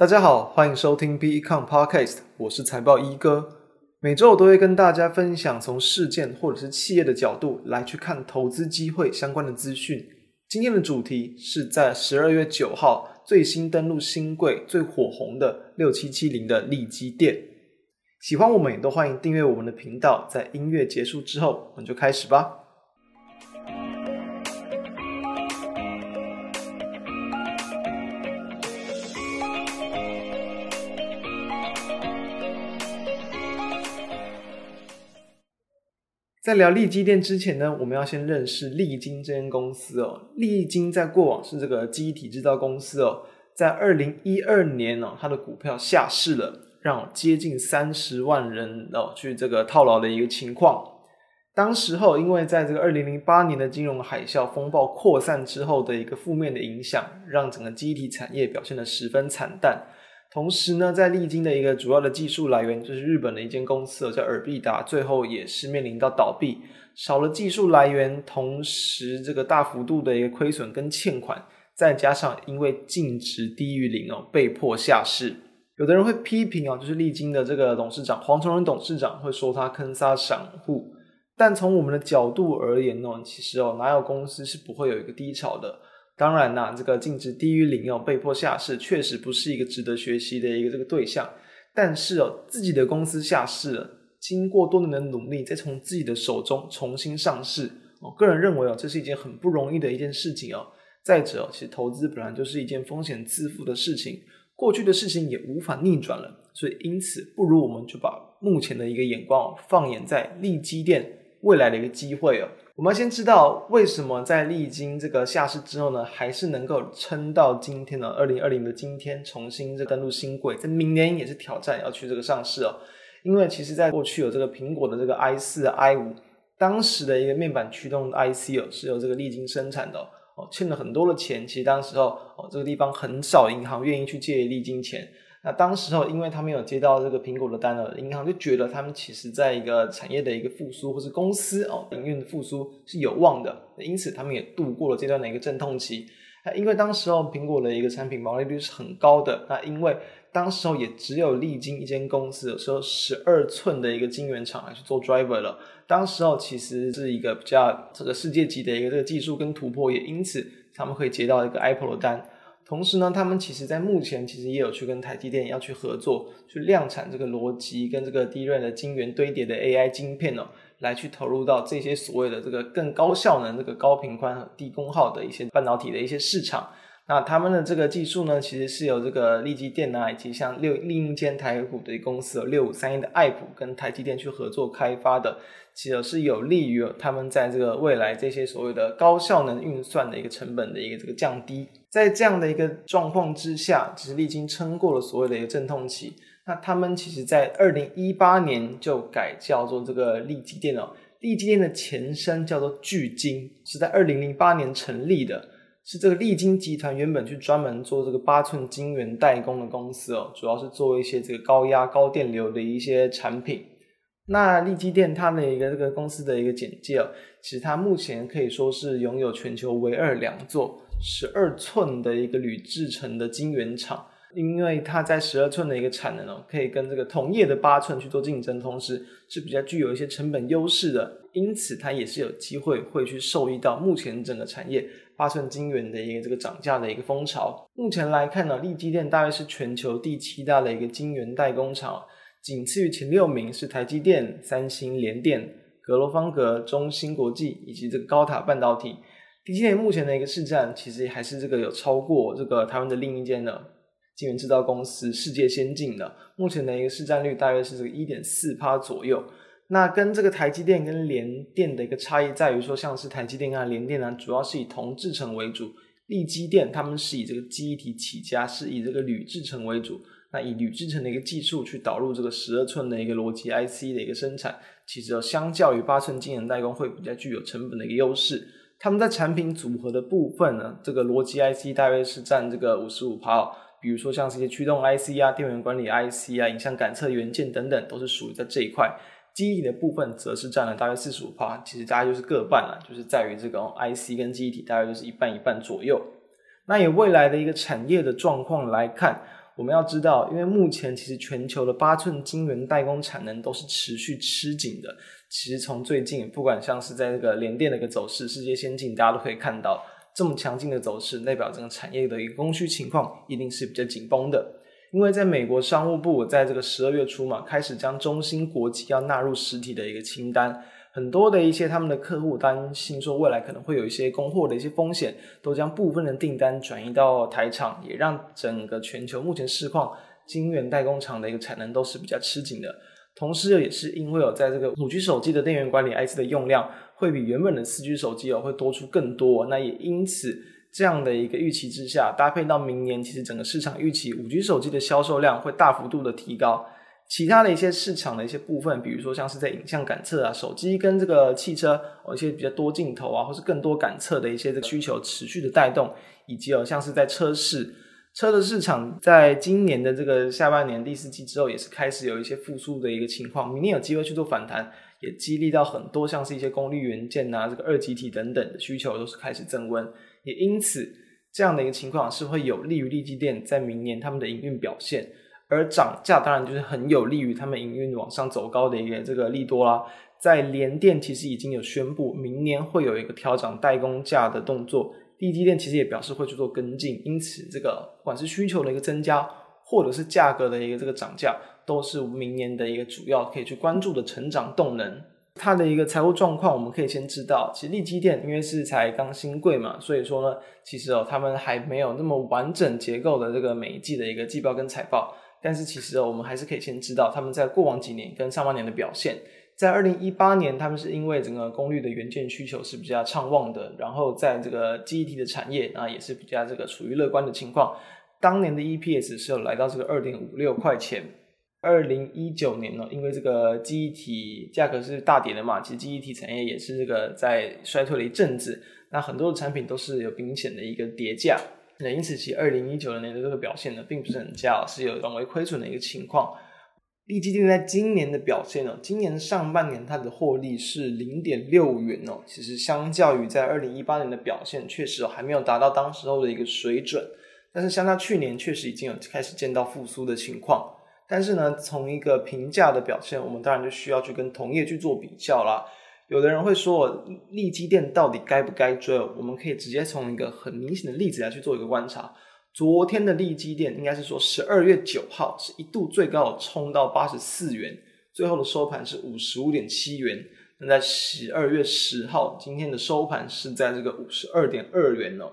大家好，欢迎收听 B Econ Podcast，我是财报一哥。每周我都会跟大家分享从事件或者是企业的角度来去看投资机会相关的资讯。今天的主题是在十二月九号最新登陆新贵最火红的六七七零的利基店。喜欢我们也都欢迎订阅我们的频道。在音乐结束之后，我们就开始吧。在聊利基电之前呢，我们要先认识力晶这间公司哦。力晶在过往是这个记忆体制造公司哦，在二零一二年哦，它的股票下市了，让接近三十万人哦去这个套牢的一个情况。当时候，因为在这个二零零八年的金融海啸风暴扩散之后的一个负面的影响，让整个记忆体产业表现得十分惨淡。同时呢，在力晶的一个主要的技术来源就是日本的一间公司，叫尔必达，最后也是面临到倒闭，少了技术来源，同时这个大幅度的一个亏损跟欠款，再加上因为净值低于零哦，被迫下市。有的人会批评啊，就是力晶的这个董事长黄崇仁董事长会说他坑杀散户，但从我们的角度而言呢，其实哦，哪有公司是不会有一个低潮的？当然啦，这个净值低于零哦，被迫下市，确实不是一个值得学习的一个这个对象。但是哦，自己的公司下市了，经过多年的努力，再从自己的手中重新上市，我个人认为哦，这是一件很不容易的一件事情哦。再者，其实投资本来就是一件风险自负的事情，过去的事情也无法逆转了，所以因此，不如我们就把目前的一个眼光放眼在利基店未来的一个机会哦。我们先知道为什么在历经这个下市之后呢，还是能够撑到今天的二零二零的今天，重新这登陆新柜，在明年也是挑战要去这个上市哦。因为其实在过去有这个苹果的这个 i 四、i 五，当时的一个面板驱动 IC 哦，是由这个力晶生产的哦，欠了很多的钱。其实当时候哦，这个地方很少银行愿意去借力晶钱。那当时候，因为他们有接到这个苹果的单了，银行就觉得他们其实在一个产业的一个复苏，或是公司哦营运的复苏是有望的，因此他们也度过了这段的一个阵痛期。那因为当时候苹果的一个产品毛利率是很高的，那因为当时候也只有力晶一间公司，有时候十二寸的一个晶圆厂来去做 driver 了。当时候其实是一个比较这个世界级的一个这个技术跟突破，也因此他们可以接到一个 Apple 的单。同时呢，他们其实在目前其实也有去跟台积电要去合作，去量产这个逻辑跟这个 d r a 的晶圆堆叠的 AI 晶片哦，来去投入到这些所谓的这个更高效能、这个高频宽和低功耗的一些半导体的一些市场。那他们的这个技术呢，其实是由这个利基电啊，以及像六另一间台股的公司有六五三一的爱普跟台积电去合作开发的，其实是有利于他们在这个未来这些所谓的高效能运算的一个成本的一个这个降低。在这样的一个状况之下，其实历经撑过了所谓的一个阵痛期。那他们其实，在二零一八年就改叫做这个利基电脑，利基电的前身叫做聚晶，是在二零零八年成立的，是这个利晶集团原本去专门做这个八寸晶圆代工的公司哦，主要是做一些这个高压高电流的一些产品。那利基电它的一个这个公司的一个简介哦，其实它目前可以说是拥有全球唯二两座。十二寸的一个铝制成的晶圆厂，因为它在十二寸的一个产能哦，可以跟这个同业的八寸去做竞争，同时是比较具有一些成本优势的，因此它也是有机会会去受益到目前整个产业八寸晶圆的一个这个涨价的一个风潮。目前来看呢，力基电大约是全球第七大的一个晶圆代工厂，仅次于前六名是台积电、三星、联电、格罗方格、中芯国际以及这个高塔半导体。力基电目前的一个市占，其实还是这个有超过这个台湾的另一间的晶圆制造公司世界先进的，目前的一个市占率大约是这个一点四趴左右。那跟这个台积电跟联电的一个差异在于说，像是台积电啊、联电啊，主要是以铜制程为主；力基电他们是以这个记忆体起家，是以这个铝制程为主。那以铝制程的一个技术去导入这个十二寸的一个逻辑 IC 的一个生产，其实相较于八寸晶圆代工会比较具有成本的一个优势。他们在产品组合的部分呢，这个逻辑 IC 大约是占这个五十五趴，比如说像是一些驱动 IC 啊、电源管理 IC 啊、影像感测元件等等，都是属于在这一块。记忆体的部分则是占了大概四十五趴，其实大概就是各半了，就是在于这个 IC 跟记忆体大概就是一半一半左右。那以未来的一个产业的状况来看，我们要知道，因为目前其实全球的八寸晶圆代工产能都是持续吃紧的。其实从最近，不管像是在这个联电的一个走势，世界先进，大家都可以看到这么强劲的走势，代表整个产业的一个供需情况一定是比较紧绷的。因为在美国商务部在这个十二月初嘛，开始将中芯国际要纳入实体的一个清单。很多的一些他们的客户担心说未来可能会有一些供货的一些风险，都将部分的订单转移到台厂，也让整个全球目前市况晶圆代工厂的一个产能都是比较吃紧的。同时，也是因为有在这个五 G 手机的电源管理 IC 的用量会比原本的四 G 手机哦会多出更多，那也因此这样的一个预期之下，搭配到明年，其实整个市场预期五 G 手机的销售量会大幅度的提高。其他的一些市场的一些部分，比如说像是在影像感测啊，手机跟这个汽车，哦，一些比较多镜头啊，或是更多感测的一些这个需求持续的带动，以及哦，像是在车市，车的市场在今年的这个下半年第四季之后，也是开始有一些复苏的一个情况，明年有机会去做反弹，也激励到很多像是一些功率元件啊，这个二极体等等的需求都是开始增温，也因此这样的一个情况是会有利于利基电在明年他们的营运表现。而涨价当然就是很有利于他们营运往上走高的一个这个利多啦。在联电其实已经有宣布明年会有一个调整代工价的动作，力积电其实也表示会去做跟进，因此这个不管是需求的一个增加，或者是价格的一个这个涨价，都是明年的一个主要可以去关注的成长动能。它的一个财务状况，我们可以先知道，其实力积电因为是才刚新贵嘛，所以说呢，其实哦他们还没有那么完整结构的这个每一季的一个季报跟财报。但是其实哦我们还是可以先知道他们在过往几年跟上半年的表现。在二零一八年，他们是因为整个功率的元件需求是比较畅旺的，然后在这个记忆体的产业啊也是比较这个处于乐观的情况。当年的 EPS 是有来到这个二点五六块钱。二零一九年呢，因为这个记忆体价格是大跌的嘛，其实记忆体产业也是这个在衰退了一阵子，那很多的产品都是有明显的一个跌价。那因此，其二零一九年的这个表现呢，并不是很佳，是有转为亏损的一个情况。立基电在今年的表现呢，今年上半年它的获利是零点六元哦，其实相较于在二零一八年的表现，确实还没有达到当时候的一个水准。但是相较去年，确实已经有开始见到复苏的情况。但是呢，从一个评价的表现，我们当然就需要去跟同业去做比较啦。有的人会说，利基店到底该不该追？我们可以直接从一个很明显的例子来去做一个观察。昨天的利基店应该是说十二月九号是一度最高冲到八十四元，最后的收盘是五十五点七元。那在十二月十号，今天的收盘是在这个五十二点二元哦。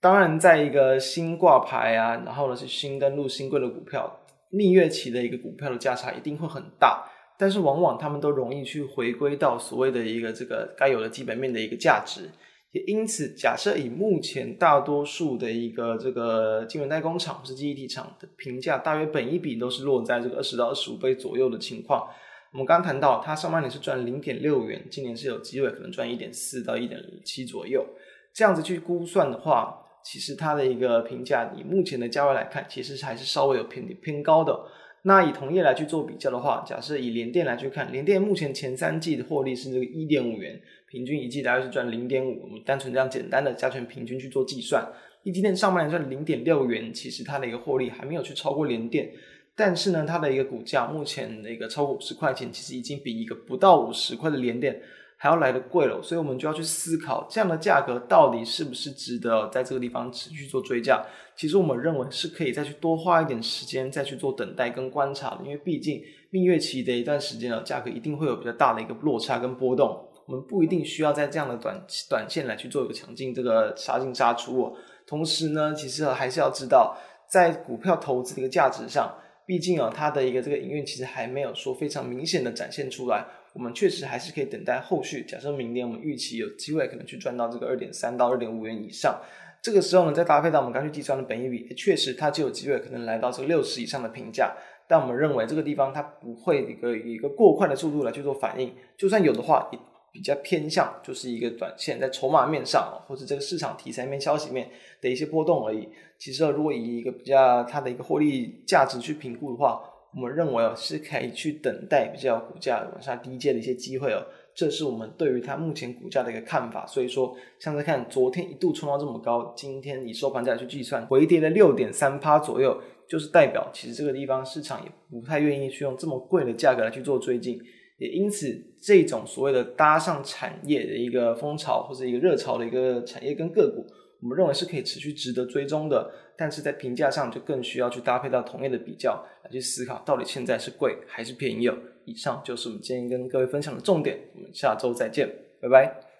当然，在一个新挂牌啊，然后呢是新登录新贵的股票，蜜月期的一个股票的价差一定会很大。但是往往他们都容易去回归到所谓的一个这个该有的基本面的一个价值，也因此，假设以目前大多数的一个这个晶圆代工厂或是记忆体厂的评价，大约本一比都是落在这个二十到二十五倍左右的情况。我们刚刚谈到，它上半年是赚零点六元，今年是有机会可能赚一点四到一点七左右。这样子去估算的话，其实它的一个评价以目前的价位来看，其实还是稍微有偏偏高的。那以同业来去做比较的话，假设以联电来去看，联电目前前三季的获利是这个一点五元，平均一季大概是赚零点五。我们单纯这样简单的加权平均去做计算，一季电上半年赚零点六元，其实它的一个获利还没有去超过联电，但是呢，它的一个股价目前的一个超过五十块钱，其实已经比一个不到五十块的联电。还要来的贵了，所以我们就要去思考，这样的价格到底是不是值得在这个地方持续做追价？其实我们认为是可以再去多花一点时间，再去做等待跟观察的，因为毕竟蜜月期的一段时间呢，价格一定会有比较大的一个落差跟波动。我们不一定需要在这样的短短线来去做一个强劲这个杀进杀出哦。同时呢，其实还是要知道，在股票投资的一个价值上，毕竟啊，它的一个这个营运其实还没有说非常明显的展现出来。我们确实还是可以等待后续。假设明年我们预期有机会可能去赚到这个二点三到二点五元以上，这个时候呢，再搭配到我们刚去计算的本益比，确实它就有机会可能来到这个六十以上的评价。但我们认为这个地方它不会一个以一个过快的速度来去做反应，就算有的话，也比较偏向就是一个短线在筹码面上，或者这个市场题材面、消息面的一些波动而已。其实如果以一个比较它的一个获利价值去评估的话，我们认为哦，是可以去等待比较股价往下低阶的一些机会哦，这是我们对于它目前股价的一个看法。所以说，像在看昨天一度冲到这么高，今天以收盘价去计算，回跌了六点三趴左右，就是代表其实这个地方市场也不太愿意去用这么贵的价格来去做追进，也因此这种所谓的搭上产业的一个风潮或者一个热潮的一个产业跟个股，我们认为是可以持续值得追踪的，但是在评价上就更需要去搭配到同业的比较去思考，到底现在是贵还是便宜哦。以上就是我们今天跟各位分享的重点，我们下周再见，拜拜。